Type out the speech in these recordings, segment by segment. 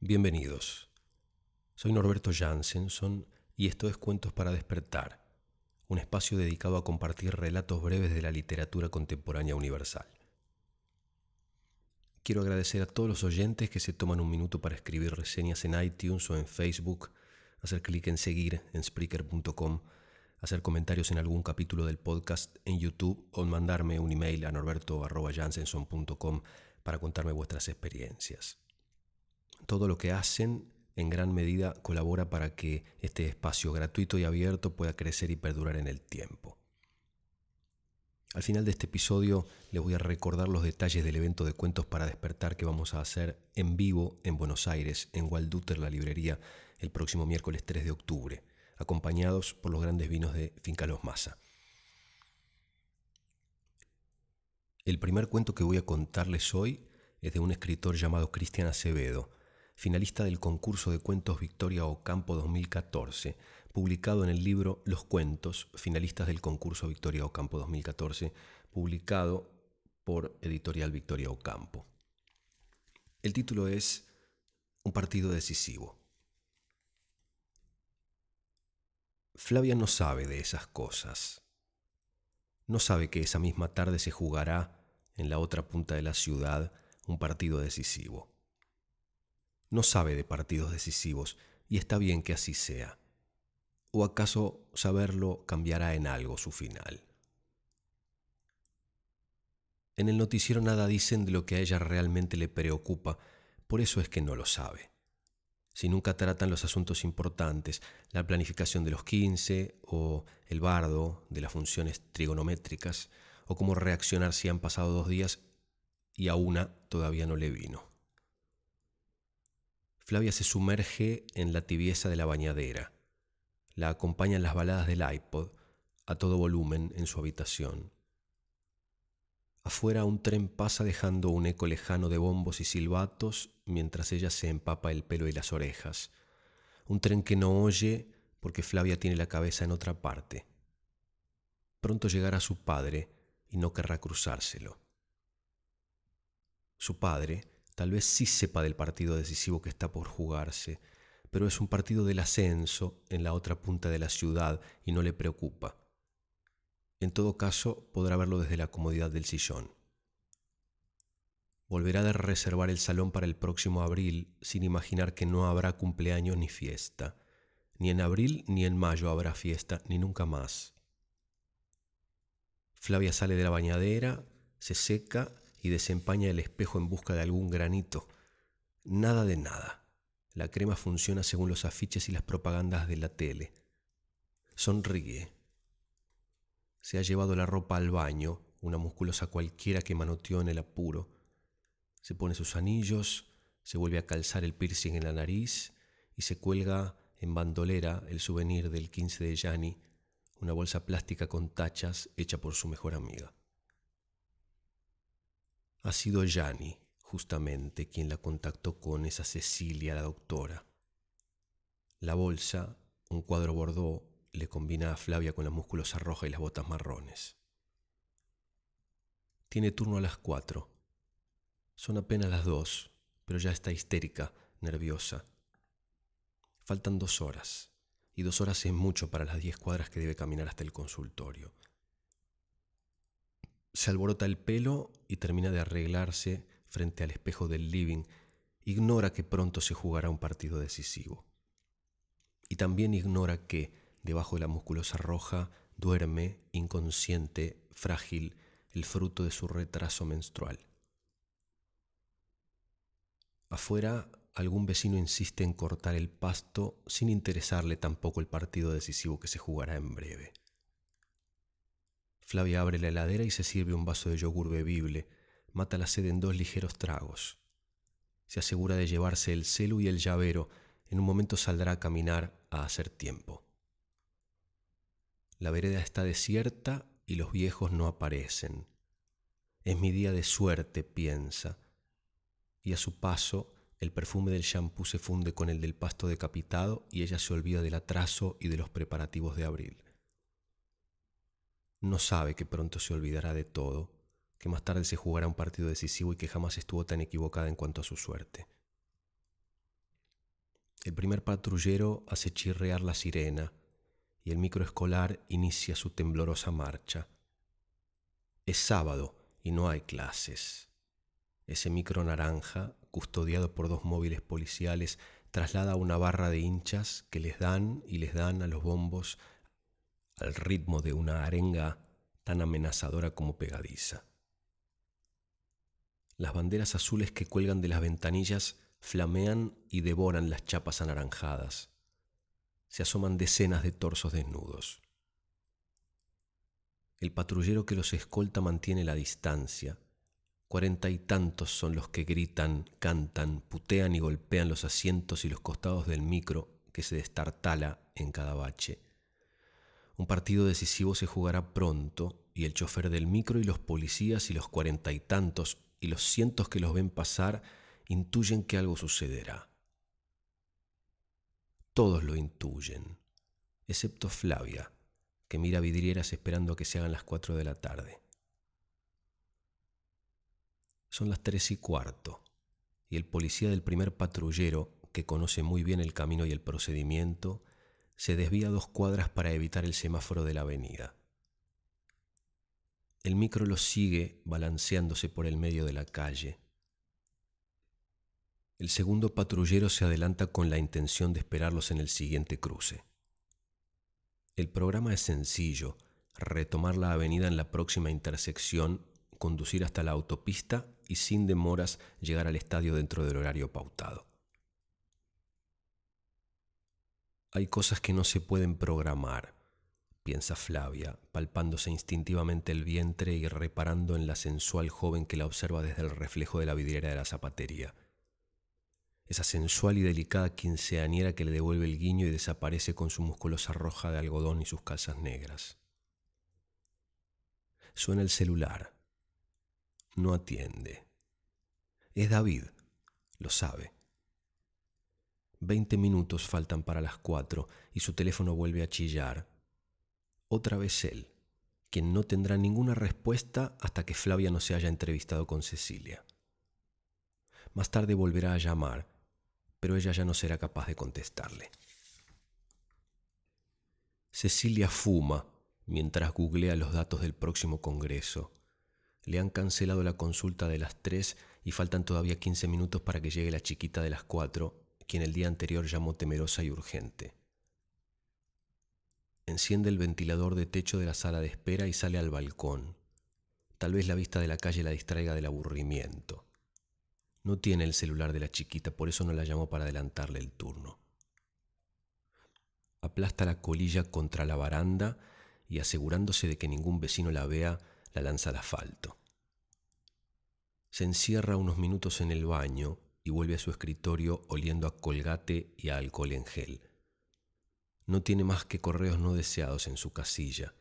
Bienvenidos. Soy Norberto Jansenson y esto es Cuentos para despertar, un espacio dedicado a compartir relatos breves de la literatura contemporánea universal. Quiero agradecer a todos los oyentes que se toman un minuto para escribir reseñas en iTunes o en Facebook, hacer clic en seguir en Spreaker.com, hacer comentarios en algún capítulo del podcast en YouTube o mandarme un email a norberto.jansenson.com para contarme vuestras experiencias todo lo que hacen en gran medida colabora para que este espacio gratuito y abierto pueda crecer y perdurar en el tiempo. Al final de este episodio les voy a recordar los detalles del evento de cuentos para despertar que vamos a hacer en vivo en Buenos Aires, en Walduter, la librería, el próximo miércoles 3 de octubre, acompañados por los grandes vinos de Finca Los Masa. El primer cuento que voy a contarles hoy es de un escritor llamado Cristian Acevedo, finalista del concurso de cuentos Victoria Ocampo 2014, publicado en el libro Los Cuentos, finalistas del concurso Victoria Ocampo 2014, publicado por Editorial Victoria Ocampo. El título es Un partido decisivo. Flavia no sabe de esas cosas. No sabe que esa misma tarde se jugará en la otra punta de la ciudad un partido decisivo no sabe de partidos decisivos y está bien que así sea. ¿O acaso saberlo cambiará en algo su final? En el noticiero nada dicen de lo que a ella realmente le preocupa, por eso es que no lo sabe. Si nunca tratan los asuntos importantes, la planificación de los 15 o el bardo de las funciones trigonométricas, o cómo reaccionar si han pasado dos días y a una todavía no le vino. Flavia se sumerge en la tibieza de la bañadera. La acompañan las baladas del iPod a todo volumen en su habitación. Afuera un tren pasa dejando un eco lejano de bombos y silbatos mientras ella se empapa el pelo y las orejas. Un tren que no oye porque Flavia tiene la cabeza en otra parte. Pronto llegará su padre y no querrá cruzárselo. Su padre, Tal vez sí sepa del partido decisivo que está por jugarse, pero es un partido del ascenso en la otra punta de la ciudad y no le preocupa. En todo caso, podrá verlo desde la comodidad del sillón. Volverá a reservar el salón para el próximo abril sin imaginar que no habrá cumpleaños ni fiesta. Ni en abril ni en mayo habrá fiesta, ni nunca más. Flavia sale de la bañadera, se seca y desempaña el espejo en busca de algún granito. Nada de nada. La crema funciona según los afiches y las propagandas de la tele. Sonríe. Se ha llevado la ropa al baño, una musculosa cualquiera que manoteó en el apuro. Se pone sus anillos, se vuelve a calzar el piercing en la nariz y se cuelga en bandolera el souvenir del 15 de Yanni, una bolsa plástica con tachas hecha por su mejor amiga. Ha sido Yanni, justamente, quien la contactó con esa Cecilia, la doctora. La bolsa, un cuadro bordó, le combina a Flavia con la musculosa roja y las botas marrones. Tiene turno a las cuatro. Son apenas las dos, pero ya está histérica, nerviosa. Faltan dos horas, y dos horas es mucho para las diez cuadras que debe caminar hasta el consultorio. Se alborota el pelo y termina de arreglarse frente al espejo del living. Ignora que pronto se jugará un partido decisivo. Y también ignora que, debajo de la musculosa roja, duerme, inconsciente, frágil, el fruto de su retraso menstrual. Afuera, algún vecino insiste en cortar el pasto sin interesarle tampoco el partido decisivo que se jugará en breve. Flavia abre la heladera y se sirve un vaso de yogur bebible. Mata la sed en dos ligeros tragos. Se asegura de llevarse el celu y el llavero. En un momento saldrá a caminar a hacer tiempo. La vereda está desierta y los viejos no aparecen. Es mi día de suerte, piensa. Y a su paso, el perfume del champú se funde con el del pasto decapitado y ella se olvida del atraso y de los preparativos de abril. No sabe que pronto se olvidará de todo, que más tarde se jugará un partido decisivo y que jamás estuvo tan equivocada en cuanto a su suerte. El primer patrullero hace chirrear la sirena y el microescolar inicia su temblorosa marcha. Es sábado y no hay clases. Ese micro naranja, custodiado por dos móviles policiales, traslada una barra de hinchas que les dan y les dan a los bombos al ritmo de una arenga tan amenazadora como pegadiza. Las banderas azules que cuelgan de las ventanillas flamean y devoran las chapas anaranjadas. Se asoman decenas de torsos desnudos. El patrullero que los escolta mantiene la distancia. Cuarenta y tantos son los que gritan, cantan, putean y golpean los asientos y los costados del micro que se destartala en cada bache. Un partido decisivo se jugará pronto y el chofer del micro y los policías y los cuarenta y tantos y los cientos que los ven pasar intuyen que algo sucederá. Todos lo intuyen, excepto Flavia, que mira vidrieras esperando a que se hagan las cuatro de la tarde. Son las tres y cuarto, y el policía del primer patrullero, que conoce muy bien el camino y el procedimiento, se desvía dos cuadras para evitar el semáforo de la avenida. El micro lo sigue balanceándose por el medio de la calle. El segundo patrullero se adelanta con la intención de esperarlos en el siguiente cruce. El programa es sencillo, retomar la avenida en la próxima intersección, conducir hasta la autopista y sin demoras llegar al estadio dentro del horario pautado. Hay cosas que no se pueden programar, piensa Flavia, palpándose instintivamente el vientre y reparando en la sensual joven que la observa desde el reflejo de la vidriera de la zapatería esa sensual y delicada quinceañera que le devuelve el guiño y desaparece con su musculosa roja de algodón y sus calzas negras. Suena el celular. No atiende. Es David, lo sabe. Veinte minutos faltan para las cuatro y su teléfono vuelve a chillar. Otra vez él, quien no tendrá ninguna respuesta hasta que Flavia no se haya entrevistado con Cecilia. Más tarde volverá a llamar pero ella ya no será capaz de contestarle. Cecilia fuma mientras googlea los datos del próximo Congreso. Le han cancelado la consulta de las tres y faltan todavía 15 minutos para que llegue la chiquita de las cuatro, quien el día anterior llamó temerosa y urgente. Enciende el ventilador de techo de la sala de espera y sale al balcón. Tal vez la vista de la calle la distraiga del aburrimiento. No tiene el celular de la chiquita, por eso no la llamó para adelantarle el turno. Aplasta la colilla contra la baranda y asegurándose de que ningún vecino la vea, la lanza al asfalto. Se encierra unos minutos en el baño y vuelve a su escritorio oliendo a colgate y a alcohol en gel. No tiene más que correos no deseados en su casilla.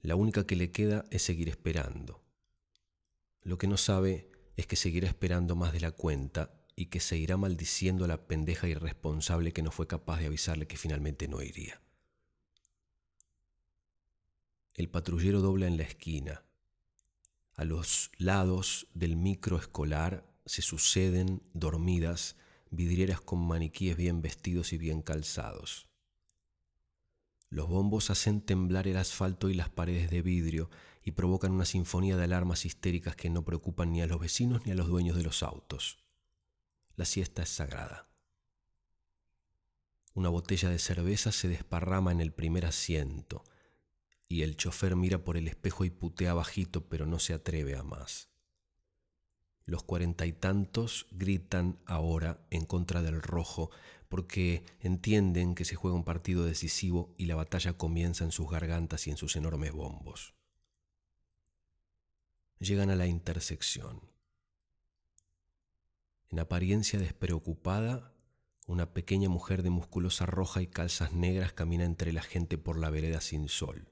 La única que le queda es seguir esperando. Lo que no sabe es que seguirá esperando más de la cuenta y que se irá maldiciendo a la pendeja irresponsable que no fue capaz de avisarle que finalmente no iría. El patrullero dobla en la esquina. A los lados del micro escolar se suceden, dormidas, vidrieras con maniquíes bien vestidos y bien calzados. Los bombos hacen temblar el asfalto y las paredes de vidrio y provocan una sinfonía de alarmas histéricas que no preocupan ni a los vecinos ni a los dueños de los autos. La siesta es sagrada. Una botella de cerveza se desparrama en el primer asiento y el chofer mira por el espejo y putea bajito pero no se atreve a más. Los cuarenta y tantos gritan ahora en contra del rojo porque entienden que se juega un partido decisivo y la batalla comienza en sus gargantas y en sus enormes bombos llegan a la intersección. En apariencia despreocupada, una pequeña mujer de musculosa roja y calzas negras camina entre la gente por la vereda sin sol.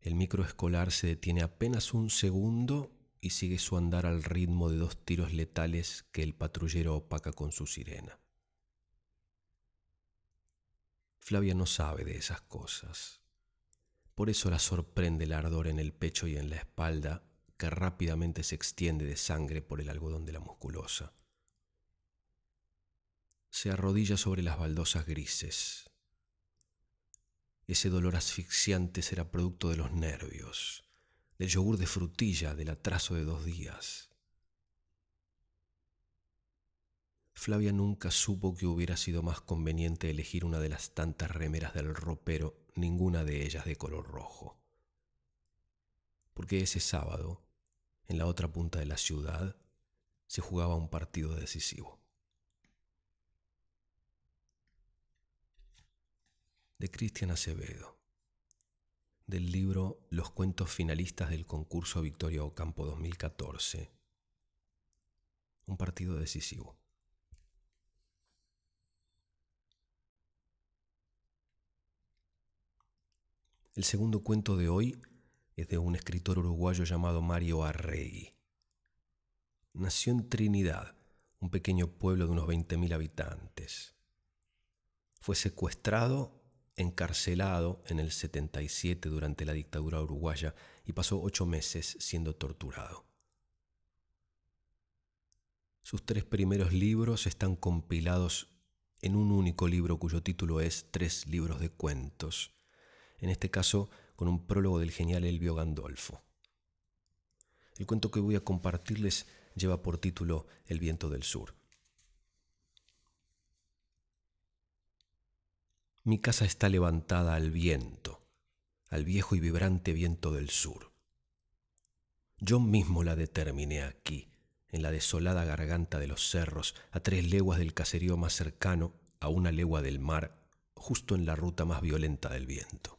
El microescolar se detiene apenas un segundo y sigue su andar al ritmo de dos tiros letales que el patrullero opaca con su sirena. Flavia no sabe de esas cosas. Por eso la sorprende el ardor en el pecho y en la espalda que rápidamente se extiende de sangre por el algodón de la musculosa. se arrodilla sobre las baldosas grises. Ese dolor asfixiante será producto de los nervios, del yogur de frutilla, del atraso de dos días. Flavia nunca supo que hubiera sido más conveniente elegir una de las tantas remeras del ropero, ninguna de ellas de color rojo. Porque ese sábado, en la otra punta de la ciudad, se jugaba un partido decisivo. De Cristian Acevedo, del libro Los cuentos finalistas del concurso Victoria Ocampo 2014. Un partido decisivo. El segundo cuento de hoy es de un escritor uruguayo llamado Mario Arregui. Nació en Trinidad, un pequeño pueblo de unos 20.000 habitantes. Fue secuestrado, encarcelado en el 77 durante la dictadura uruguaya y pasó ocho meses siendo torturado. Sus tres primeros libros están compilados en un único libro cuyo título es Tres libros de cuentos en este caso con un prólogo del genial Elvio Gandolfo. El cuento que voy a compartirles lleva por título El viento del sur. Mi casa está levantada al viento, al viejo y vibrante viento del sur. Yo mismo la determiné aquí, en la desolada garganta de los cerros, a tres leguas del caserío más cercano, a una legua del mar, justo en la ruta más violenta del viento.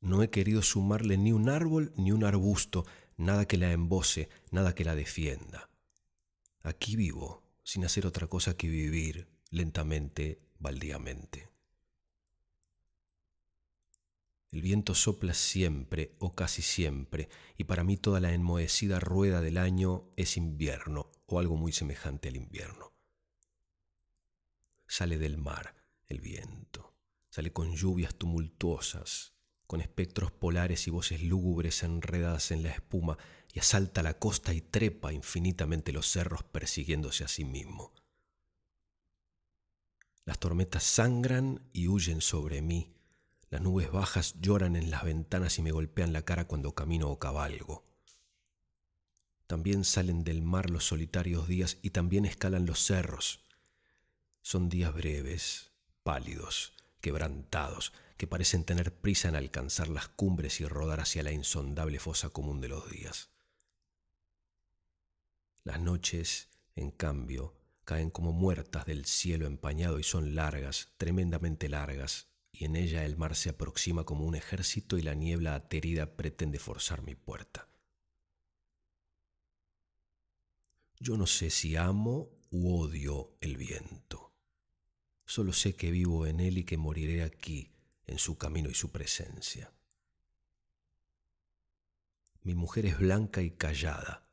No he querido sumarle ni un árbol ni un arbusto, nada que la embose, nada que la defienda. Aquí vivo, sin hacer otra cosa que vivir lentamente, baldíamente. El viento sopla siempre o casi siempre, y para mí toda la enmohecida rueda del año es invierno o algo muy semejante al invierno. Sale del mar el viento, sale con lluvias tumultuosas, con espectros polares y voces lúgubres enredadas en la espuma, y asalta la costa y trepa infinitamente los cerros persiguiéndose a sí mismo. Las tormentas sangran y huyen sobre mí, las nubes bajas lloran en las ventanas y me golpean la cara cuando camino o cabalgo. También salen del mar los solitarios días y también escalan los cerros. Son días breves, pálidos, quebrantados, que parecen tener prisa en alcanzar las cumbres y rodar hacia la insondable fosa común de los días. Las noches, en cambio, caen como muertas del cielo empañado y son largas, tremendamente largas, y en ella el mar se aproxima como un ejército y la niebla aterida pretende forzar mi puerta. Yo no sé si amo u odio el viento. Solo sé que vivo en él y que moriré aquí, en su camino y su presencia. Mi mujer es blanca y callada,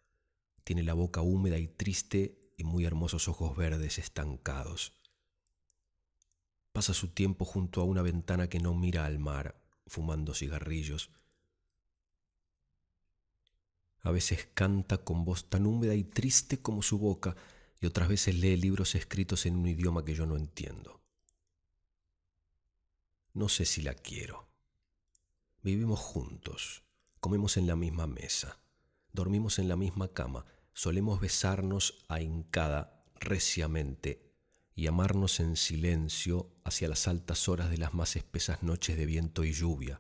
tiene la boca húmeda y triste y muy hermosos ojos verdes estancados. Pasa su tiempo junto a una ventana que no mira al mar, fumando cigarrillos. A veces canta con voz tan húmeda y triste como su boca, y otras veces lee libros escritos en un idioma que yo no entiendo. No sé si la quiero. Vivimos juntos, comemos en la misma mesa, dormimos en la misma cama, solemos besarnos ahincada reciamente y amarnos en silencio hacia las altas horas de las más espesas noches de viento y lluvia,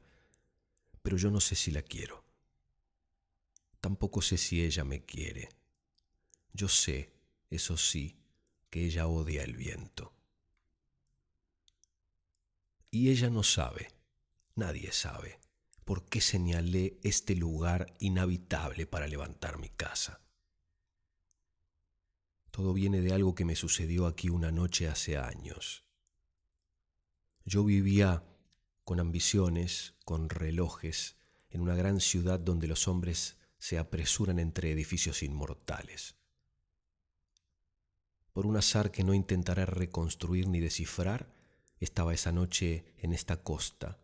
pero yo no sé si la quiero. Tampoco sé si ella me quiere. Yo sé, eso sí, que ella odia el viento. Y ella no sabe, nadie sabe, por qué señalé este lugar inhabitable para levantar mi casa. Todo viene de algo que me sucedió aquí una noche hace años. Yo vivía con ambiciones, con relojes, en una gran ciudad donde los hombres se apresuran entre edificios inmortales. Por un azar que no intentaré reconstruir ni descifrar, estaba esa noche en esta costa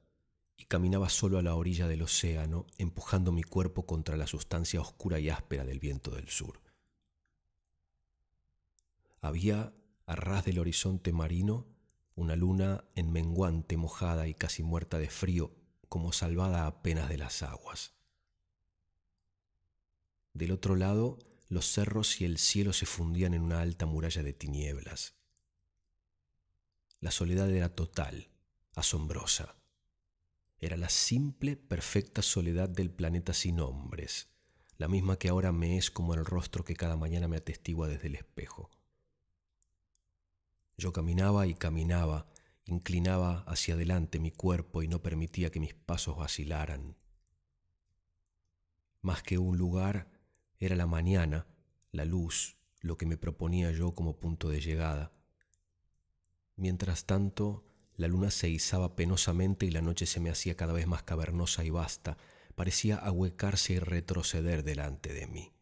y caminaba solo a la orilla del océano, empujando mi cuerpo contra la sustancia oscura y áspera del viento del sur. Había a ras del horizonte marino, una luna en menguante, mojada y casi muerta de frío, como salvada apenas de las aguas. Del otro lado, los cerros y el cielo se fundían en una alta muralla de tinieblas. La soledad era total, asombrosa. Era la simple, perfecta soledad del planeta sin hombres, la misma que ahora me es como el rostro que cada mañana me atestigua desde el espejo. Yo caminaba y caminaba, inclinaba hacia adelante mi cuerpo y no permitía que mis pasos vacilaran. Más que un lugar, era la mañana, la luz, lo que me proponía yo como punto de llegada. Mientras tanto, la luna se izaba penosamente y la noche se me hacía cada vez más cavernosa y vasta, parecía ahuecarse y retroceder delante de mí.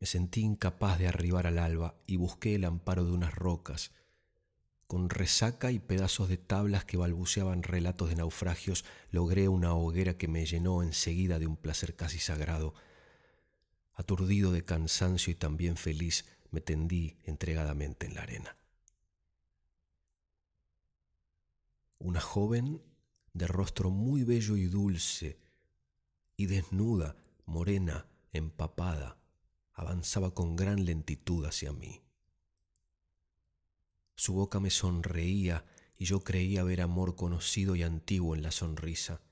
Me sentí incapaz de arribar al alba y busqué el amparo de unas rocas. Con resaca y pedazos de tablas que balbuceaban relatos de naufragios, logré una hoguera que me llenó enseguida de un placer casi sagrado. Aturdido de cansancio y también feliz, me tendí entregadamente en la arena. Una joven de rostro muy bello y dulce, y desnuda, morena, empapada, avanzaba con gran lentitud hacia mí. Su boca me sonreía y yo creía ver amor conocido y antiguo en la sonrisa.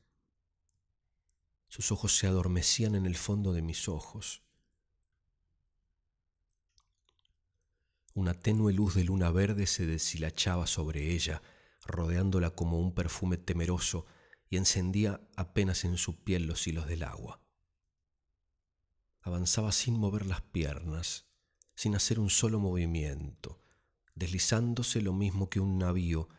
Sus ojos se adormecían en el fondo de mis ojos. Una tenue luz de luna verde se deshilachaba sobre ella, rodeándola como un perfume temeroso, y encendía apenas en su piel los hilos del agua. Avanzaba sin mover las piernas, sin hacer un solo movimiento, deslizándose lo mismo que un navío,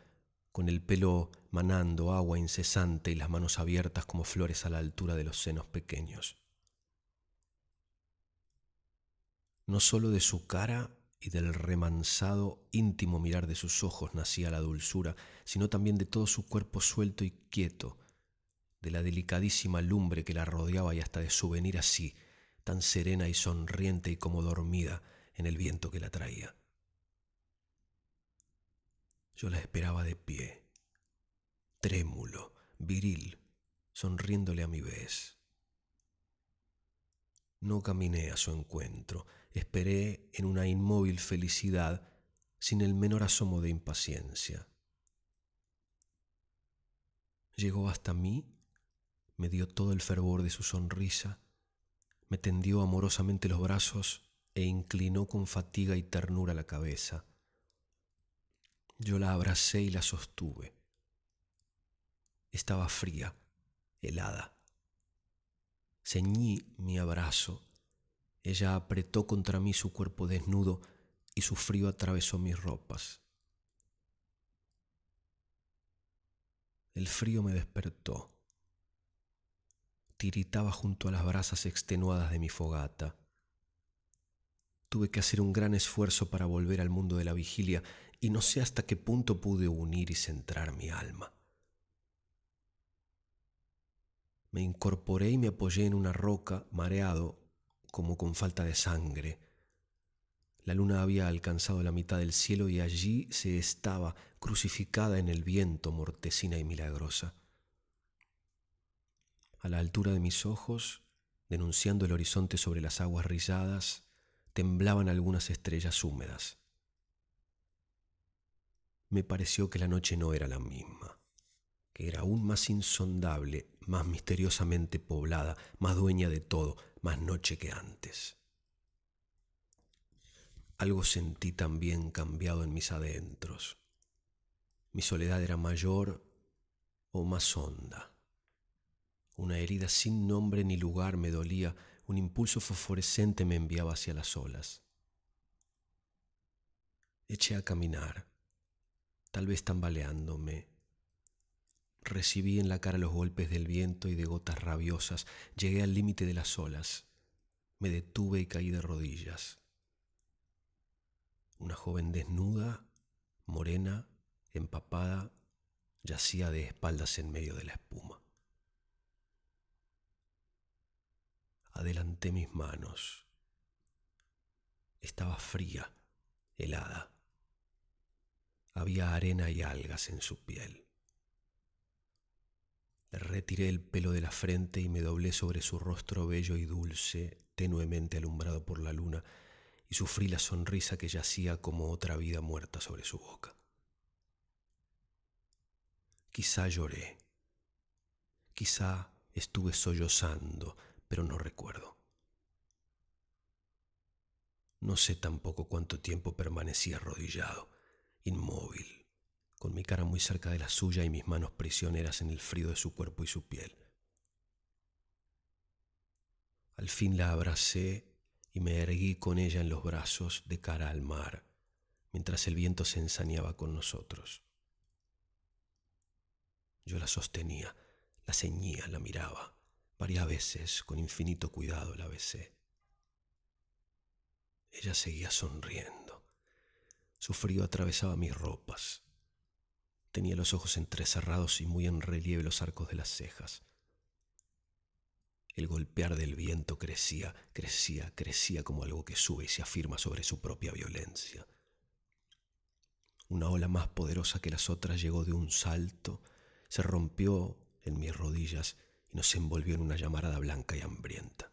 con el pelo manando agua incesante y las manos abiertas como flores a la altura de los senos pequeños. No sólo de su cara y del remansado íntimo mirar de sus ojos nacía la dulzura, sino también de todo su cuerpo suelto y quieto, de la delicadísima lumbre que la rodeaba y hasta de su venir así, tan serena y sonriente y como dormida en el viento que la traía. Yo la esperaba de pie, trémulo, viril, sonriéndole a mi vez. No caminé a su encuentro, esperé en una inmóvil felicidad sin el menor asomo de impaciencia. Llegó hasta mí, me dio todo el fervor de su sonrisa, me tendió amorosamente los brazos e inclinó con fatiga y ternura la cabeza. Yo la abracé y la sostuve. Estaba fría, helada. Ceñí mi abrazo. Ella apretó contra mí su cuerpo desnudo y su frío atravesó mis ropas. El frío me despertó. Tiritaba junto a las brasas extenuadas de mi fogata. Tuve que hacer un gran esfuerzo para volver al mundo de la vigilia y no sé hasta qué punto pude unir y centrar mi alma. Me incorporé y me apoyé en una roca, mareado, como con falta de sangre. La luna había alcanzado la mitad del cielo y allí se estaba, crucificada en el viento, mortecina y milagrosa. A la altura de mis ojos, denunciando el horizonte sobre las aguas rizadas, temblaban algunas estrellas húmedas. Me pareció que la noche no era la misma que era aún más insondable, más misteriosamente poblada, más dueña de todo, más noche que antes. Algo sentí también cambiado en mis adentros. Mi soledad era mayor o más honda. Una herida sin nombre ni lugar me dolía, un impulso fosforescente me enviaba hacia las olas. Eché a caminar, tal vez tambaleándome, Recibí en la cara los golpes del viento y de gotas rabiosas. Llegué al límite de las olas. Me detuve y caí de rodillas. Una joven desnuda, morena, empapada, yacía de espaldas en medio de la espuma. Adelanté mis manos. Estaba fría, helada. Había arena y algas en su piel. Retiré el pelo de la frente y me doblé sobre su rostro bello y dulce, tenuemente alumbrado por la luna, y sufrí la sonrisa que yacía como otra vida muerta sobre su boca. Quizá lloré, quizá estuve sollozando, pero no recuerdo. No sé tampoco cuánto tiempo permanecí arrodillado, inmóvil, con mi cara muy cerca de la suya y mis manos prisioneras en el frío de su cuerpo y su piel. Al fin la abracé y me erguí con ella en los brazos de cara al mar, mientras el viento se ensañaba con nosotros. Yo la sostenía, la ceñía, la miraba. Varias veces, con infinito cuidado, la besé. Ella seguía sonriendo. Su frío atravesaba mis ropas. Tenía los ojos entrecerrados y muy en relieve los arcos de las cejas. El golpear del viento crecía, crecía, crecía como algo que sube y se afirma sobre su propia violencia. Una ola más poderosa que las otras llegó de un salto, se rompió en mis rodillas y nos envolvió en una llamarada blanca y hambrienta.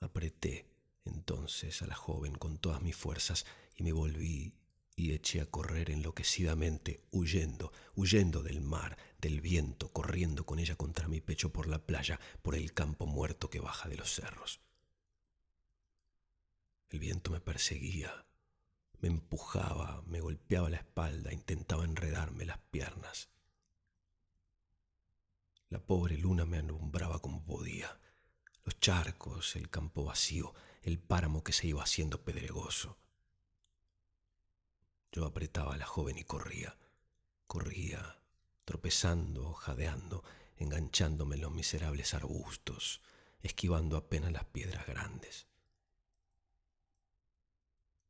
Apreté entonces a la joven con todas mis fuerzas y me volví y eché a correr enloquecidamente, huyendo, huyendo del mar, del viento, corriendo con ella contra mi pecho por la playa, por el campo muerto que baja de los cerros. El viento me perseguía, me empujaba, me golpeaba la espalda, intentaba enredarme las piernas. La pobre luna me alumbraba como podía los charcos, el campo vacío, el páramo que se iba haciendo pedregoso. Yo apretaba a la joven y corría, corría, tropezando, jadeando, enganchándome en los miserables arbustos, esquivando apenas las piedras grandes.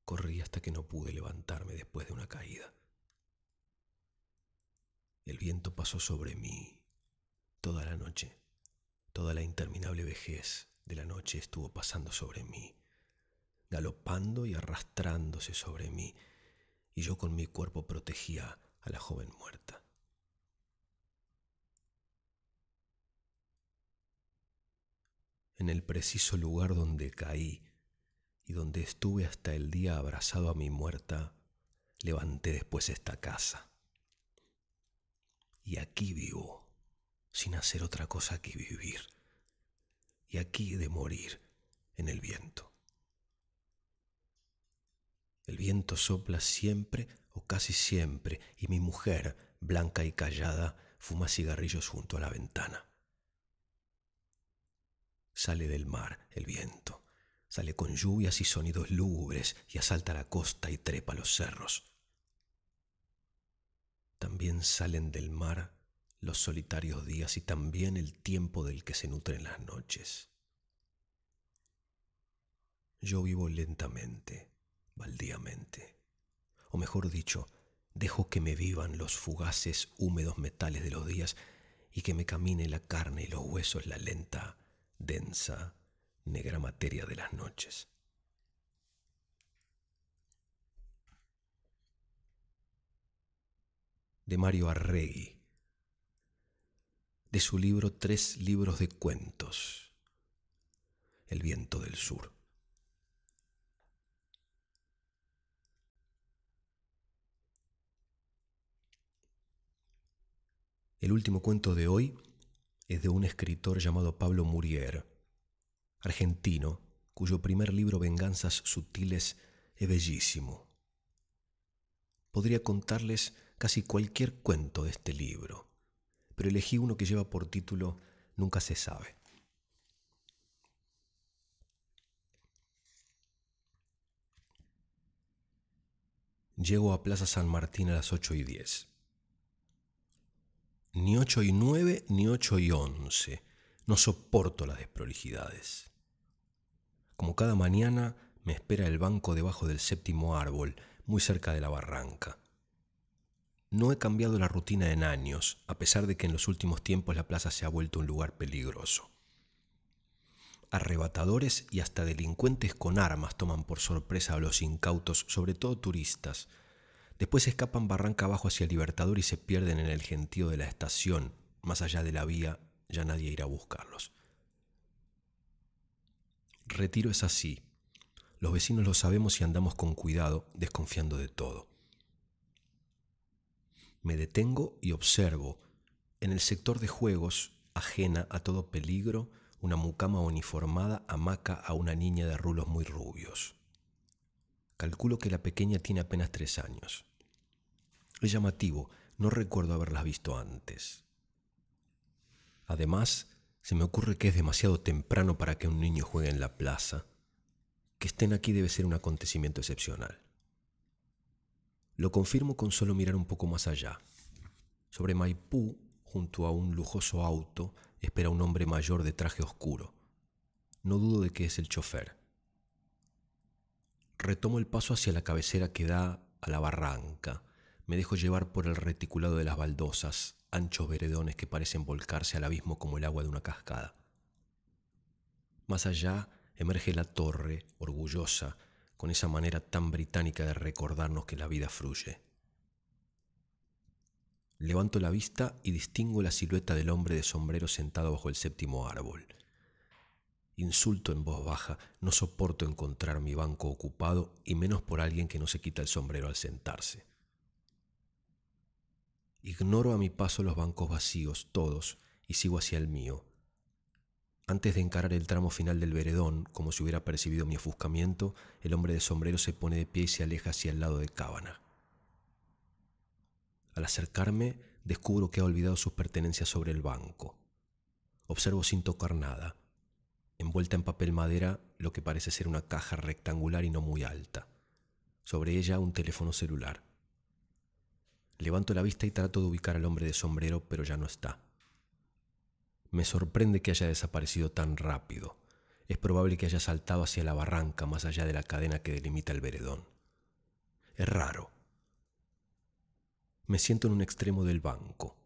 Corrí hasta que no pude levantarme después de una caída. El viento pasó sobre mí toda la noche Toda la interminable vejez de la noche estuvo pasando sobre mí, galopando y arrastrándose sobre mí, y yo con mi cuerpo protegía a la joven muerta. En el preciso lugar donde caí y donde estuve hasta el día abrazado a mi muerta, levanté después esta casa. Y aquí vivo sin hacer otra cosa que vivir. Y aquí de morir en el viento. El viento sopla siempre o casi siempre y mi mujer, blanca y callada, fuma cigarrillos junto a la ventana. Sale del mar el viento, sale con lluvias y sonidos lúgubres y asalta la costa y trepa los cerros. También salen del mar los solitarios días y también el tiempo del que se nutren las noches. Yo vivo lentamente, baldíamente, o mejor dicho, dejo que me vivan los fugaces húmedos metales de los días y que me camine la carne y los huesos la lenta, densa, negra materia de las noches. De Mario Arregui de su libro Tres libros de cuentos, El viento del sur. El último cuento de hoy es de un escritor llamado Pablo Murier, argentino, cuyo primer libro Venganzas Sutiles es bellísimo. Podría contarles casi cualquier cuento de este libro pero elegí uno que lleva por título Nunca se sabe. Llego a Plaza San Martín a las 8 y 10. Ni 8 y 9 ni 8 y 11. No soporto las desprolijidades. Como cada mañana me espera el banco debajo del séptimo árbol, muy cerca de la barranca. No he cambiado la rutina en años, a pesar de que en los últimos tiempos la plaza se ha vuelto un lugar peligroso. arrebatadores y hasta delincuentes con armas toman por sorpresa a los incautos, sobre todo turistas. Después escapan barranca abajo hacia el Libertador y se pierden en el gentío de la estación. Más allá de la vía, ya nadie irá a buscarlos. Retiro es así. Los vecinos lo sabemos y andamos con cuidado, desconfiando de todo. Me detengo y observo. En el sector de juegos, ajena a todo peligro, una mucama uniformada amaca a una niña de rulos muy rubios. Calculo que la pequeña tiene apenas tres años. Es llamativo, no recuerdo haberlas visto antes. Además, se me ocurre que es demasiado temprano para que un niño juegue en la plaza. Que estén aquí debe ser un acontecimiento excepcional. Lo confirmo con solo mirar un poco más allá. Sobre Maipú, junto a un lujoso auto, espera un hombre mayor de traje oscuro. No dudo de que es el chofer. Retomo el paso hacia la cabecera que da a la barranca. Me dejo llevar por el reticulado de las baldosas, anchos veredones que parecen volcarse al abismo como el agua de una cascada. Más allá emerge la torre, orgullosa, con esa manera tan británica de recordarnos que la vida fluye. Levanto la vista y distingo la silueta del hombre de sombrero sentado bajo el séptimo árbol. Insulto en voz baja, no soporto encontrar mi banco ocupado y menos por alguien que no se quita el sombrero al sentarse. Ignoro a mi paso los bancos vacíos, todos, y sigo hacia el mío. Antes de encarar el tramo final del veredón, como si hubiera percibido mi ofuscamiento, el hombre de sombrero se pone de pie y se aleja hacia el lado de Cábana. Al acercarme, descubro que ha olvidado sus pertenencias sobre el banco. Observo sin tocar nada, envuelta en papel madera lo que parece ser una caja rectangular y no muy alta. Sobre ella un teléfono celular. Levanto la vista y trato de ubicar al hombre de sombrero, pero ya no está. Me sorprende que haya desaparecido tan rápido. Es probable que haya saltado hacia la barranca más allá de la cadena que delimita el veredón. Es raro. Me siento en un extremo del banco.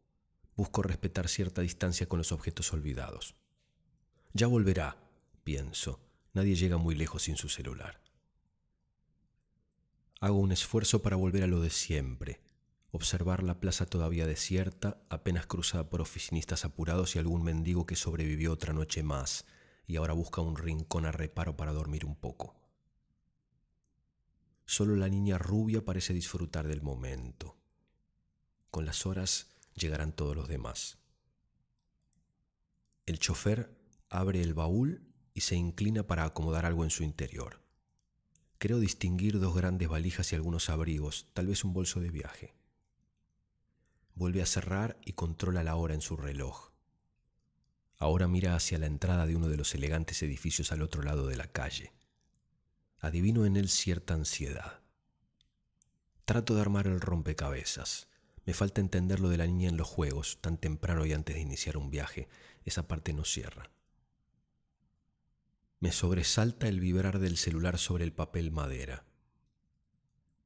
Busco respetar cierta distancia con los objetos olvidados. Ya volverá, pienso. Nadie llega muy lejos sin su celular. Hago un esfuerzo para volver a lo de siempre. Observar la plaza todavía desierta, apenas cruzada por oficinistas apurados y algún mendigo que sobrevivió otra noche más y ahora busca un rincón a reparo para dormir un poco. Solo la niña rubia parece disfrutar del momento. Con las horas llegarán todos los demás. El chofer abre el baúl y se inclina para acomodar algo en su interior. Creo distinguir dos grandes valijas y algunos abrigos, tal vez un bolso de viaje. Vuelve a cerrar y controla la hora en su reloj. Ahora mira hacia la entrada de uno de los elegantes edificios al otro lado de la calle. Adivino en él cierta ansiedad. Trato de armar el rompecabezas. Me falta entender lo de la niña en los juegos, tan temprano y antes de iniciar un viaje. Esa parte no cierra. Me sobresalta el vibrar del celular sobre el papel madera.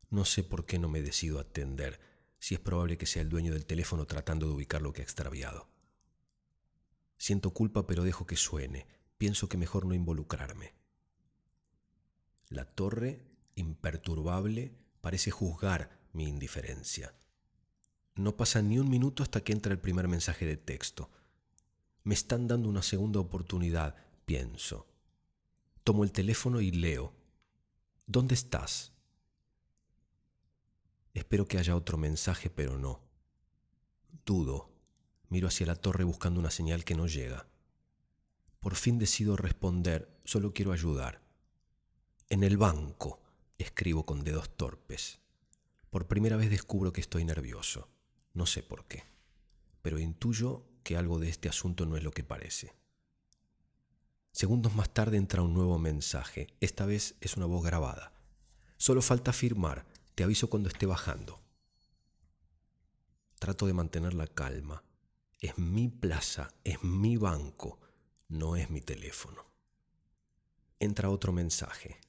No sé por qué no me decido a atender, si es probable que sea el dueño del teléfono tratando de ubicar lo que ha extraviado. Siento culpa pero dejo que suene. Pienso que mejor no involucrarme. La torre, imperturbable, parece juzgar mi indiferencia. No pasa ni un minuto hasta que entra el primer mensaje de texto. Me están dando una segunda oportunidad, pienso. Tomo el teléfono y leo. ¿Dónde estás? Espero que haya otro mensaje, pero no. Dudo. Miro hacia la torre buscando una señal que no llega. Por fin decido responder, solo quiero ayudar. En el banco, escribo con dedos torpes. Por primera vez descubro que estoy nervioso. No sé por qué, pero intuyo que algo de este asunto no es lo que parece. Segundos más tarde entra un nuevo mensaje. Esta vez es una voz grabada. Solo falta firmar. Te aviso cuando esté bajando. Trato de mantener la calma. Es mi plaza, es mi banco, no es mi teléfono. Entra otro mensaje.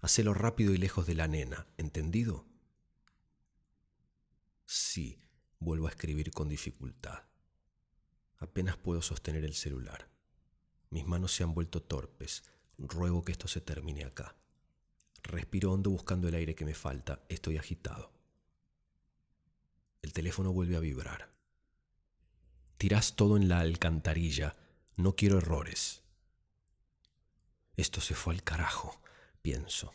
Hacelo rápido y lejos de la nena, ¿entendido? Sí, Vuelvo a escribir con dificultad. Apenas puedo sostener el celular. Mis manos se han vuelto torpes. Ruego que esto se termine acá. Respiro hondo buscando el aire que me falta. Estoy agitado. El teléfono vuelve a vibrar. Tirás todo en la alcantarilla. No quiero errores. Esto se fue al carajo, pienso.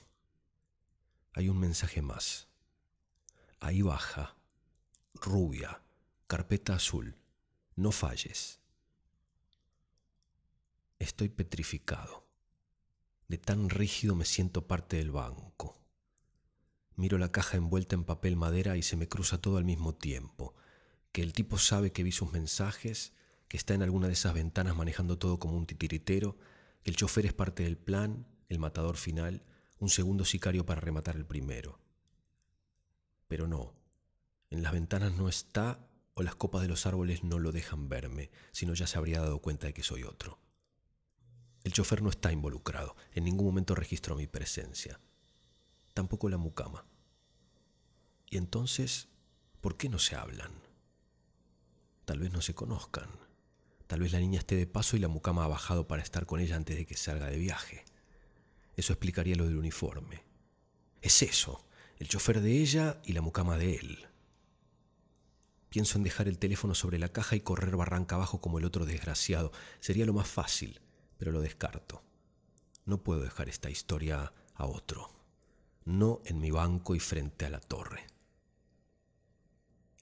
Hay un mensaje más. Ahí baja. Rubia. Carpeta azul. No falles. Estoy petrificado. De tan rígido me siento parte del banco. Miro la caja envuelta en papel madera y se me cruza todo al mismo tiempo. Que el tipo sabe que vi sus mensajes, que está en alguna de esas ventanas manejando todo como un titiritero, que el chofer es parte del plan, el matador final, un segundo sicario para rematar el primero. Pero no, en las ventanas no está o las copas de los árboles no lo dejan verme, sino ya se habría dado cuenta de que soy otro. El chofer no está involucrado, en ningún momento registró mi presencia. Tampoco la mucama. Y entonces, ¿por qué no se hablan? Tal vez no se conozcan. Tal vez la niña esté de paso y la mucama ha bajado para estar con ella antes de que salga de viaje. Eso explicaría lo del uniforme. Es eso, el chofer de ella y la mucama de él. Pienso en dejar el teléfono sobre la caja y correr barranca abajo como el otro desgraciado. Sería lo más fácil pero lo descarto. No puedo dejar esta historia a otro, no en mi banco y frente a la torre.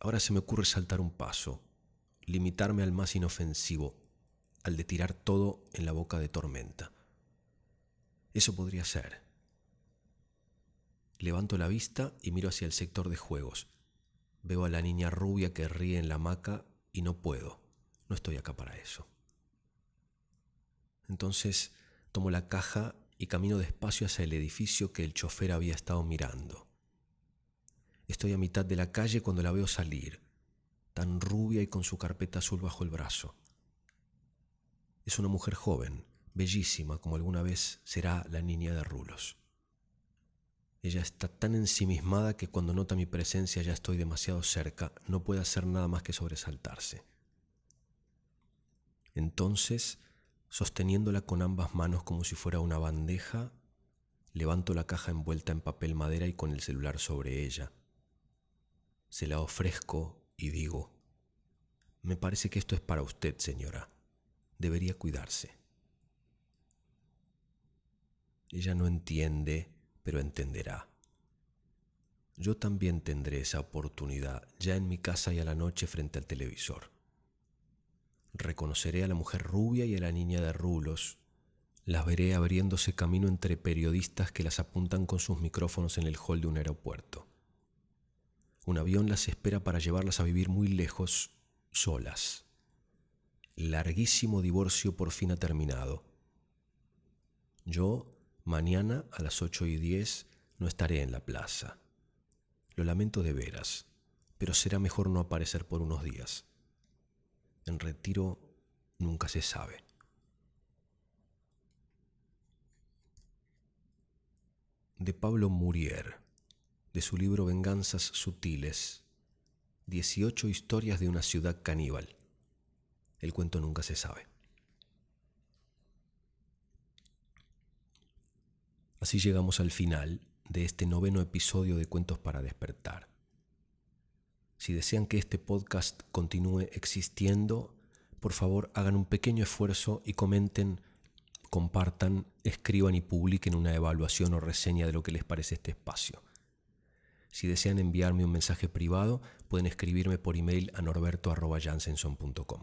Ahora se me ocurre saltar un paso, limitarme al más inofensivo, al de tirar todo en la boca de tormenta. Eso podría ser. Levanto la vista y miro hacia el sector de juegos. Veo a la niña rubia que ríe en la hamaca y no puedo. No estoy acá para eso. Entonces tomo la caja y camino despacio hacia el edificio que el chofer había estado mirando. Estoy a mitad de la calle cuando la veo salir, tan rubia y con su carpeta azul bajo el brazo. Es una mujer joven, bellísima como alguna vez será la niña de rulos. Ella está tan ensimismada que cuando nota mi presencia ya estoy demasiado cerca, no puede hacer nada más que sobresaltarse. Entonces Sosteniéndola con ambas manos como si fuera una bandeja, levanto la caja envuelta en papel madera y con el celular sobre ella. Se la ofrezco y digo, me parece que esto es para usted, señora. Debería cuidarse. Ella no entiende, pero entenderá. Yo también tendré esa oportunidad ya en mi casa y a la noche frente al televisor. Reconoceré a la mujer rubia y a la niña de rulos. Las veré abriéndose camino entre periodistas que las apuntan con sus micrófonos en el hall de un aeropuerto. Un avión las espera para llevarlas a vivir muy lejos, solas. Larguísimo divorcio por fin ha terminado. Yo, mañana a las ocho y diez, no estaré en la plaza. Lo lamento de veras, pero será mejor no aparecer por unos días en retiro nunca se sabe. De Pablo Murier, de su libro Venganzas Sutiles, 18 historias de una ciudad caníbal. El cuento nunca se sabe. Así llegamos al final de este noveno episodio de Cuentos para despertar. Si desean que este podcast continúe existiendo, por favor hagan un pequeño esfuerzo y comenten, compartan, escriban y publiquen una evaluación o reseña de lo que les parece este espacio. Si desean enviarme un mensaje privado, pueden escribirme por email a norberto.jansenson.com.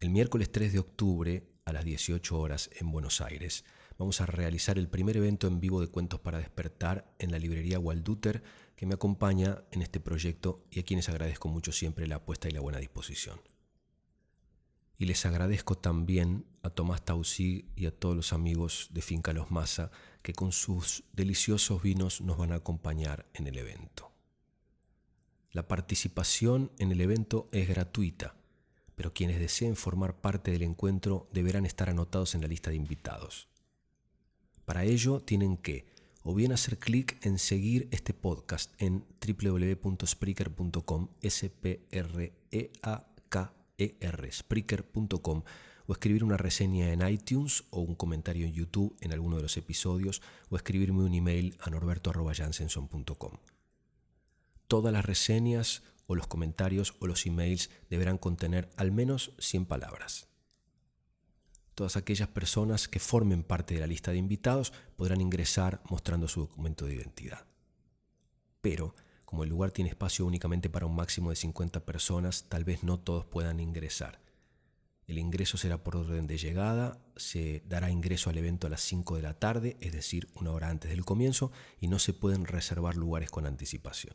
El miércoles 3 de octubre, a las 18 horas en Buenos Aires, vamos a realizar el primer evento en vivo de Cuentos para Despertar en la librería Walduter, que me acompaña en este proyecto y a quienes agradezco mucho siempre la apuesta y la buena disposición. Y les agradezco también a Tomás Tausig y a todos los amigos de Finca Los Masa que con sus deliciosos vinos nos van a acompañar en el evento. La participación en el evento es gratuita, pero quienes deseen formar parte del encuentro deberán estar anotados en la lista de invitados. Para ello tienen que o bien hacer clic en seguir este podcast en www.spreaker.com, s p r e a k e r spreaker.com o escribir una reseña en iTunes o un comentario en YouTube en alguno de los episodios o escribirme un email a norberto.jansenson.com. Todas las reseñas o los comentarios o los emails deberán contener al menos 100 palabras. Todas aquellas personas que formen parte de la lista de invitados podrán ingresar mostrando su documento de identidad. Pero, como el lugar tiene espacio únicamente para un máximo de 50 personas, tal vez no todos puedan ingresar. El ingreso será por orden de llegada, se dará ingreso al evento a las 5 de la tarde, es decir, una hora antes del comienzo, y no se pueden reservar lugares con anticipación.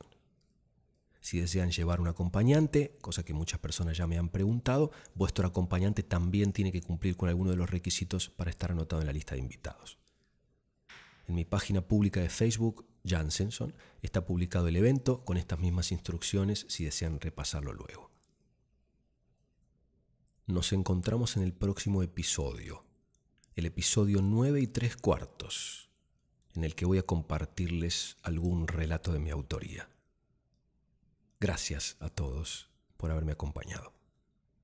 Si desean llevar un acompañante, cosa que muchas personas ya me han preguntado, vuestro acompañante también tiene que cumplir con alguno de los requisitos para estar anotado en la lista de invitados. En mi página pública de Facebook, Jansenson, está publicado el evento con estas mismas instrucciones si desean repasarlo luego. Nos encontramos en el próximo episodio, el episodio 9 y 3 cuartos, en el que voy a compartirles algún relato de mi autoría. Gracias a todos por haberme acompañado.